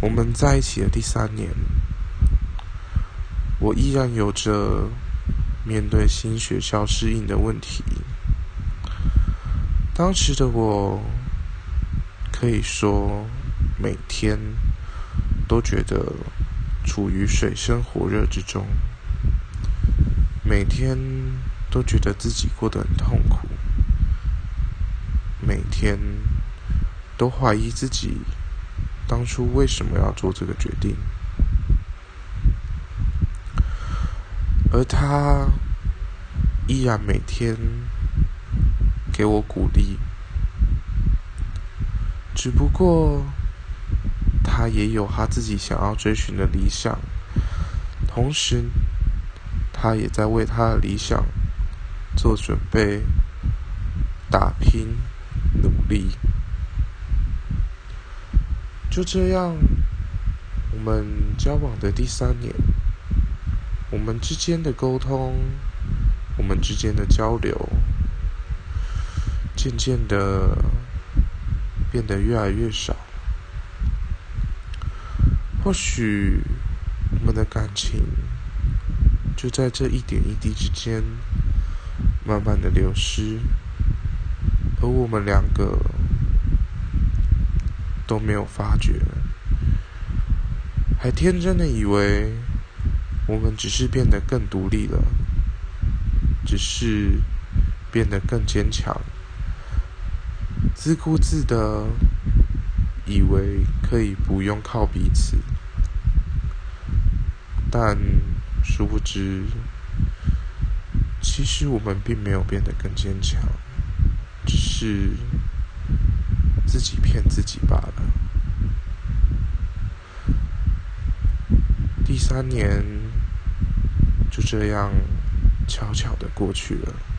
我们在一起的第三年，我依然有着面对新学校适应的问题。当时的我，可以说每天都觉得处于水深火热之中，每天都觉得自己过得很痛苦，每天都怀疑自己。当初为什么要做这个决定？而他依然每天给我鼓励，只不过他也有他自己想要追寻的理想，同时他也在为他的理想做准备、打拼、努力。就这样，我们交往的第三年，我们之间的沟通，我们之间的交流，渐渐的变得越来越少。或许我们的感情就在这一点一滴之间，慢慢的流失，而我们两个。都没有发觉，还天真的以为我们只是变得更独立了，只是变得更坚强，自顾自的以为可以不用靠彼此，但殊不知，其实我们并没有变得更坚强，只是。自己骗自己罢了。第三年就这样悄悄的过去了。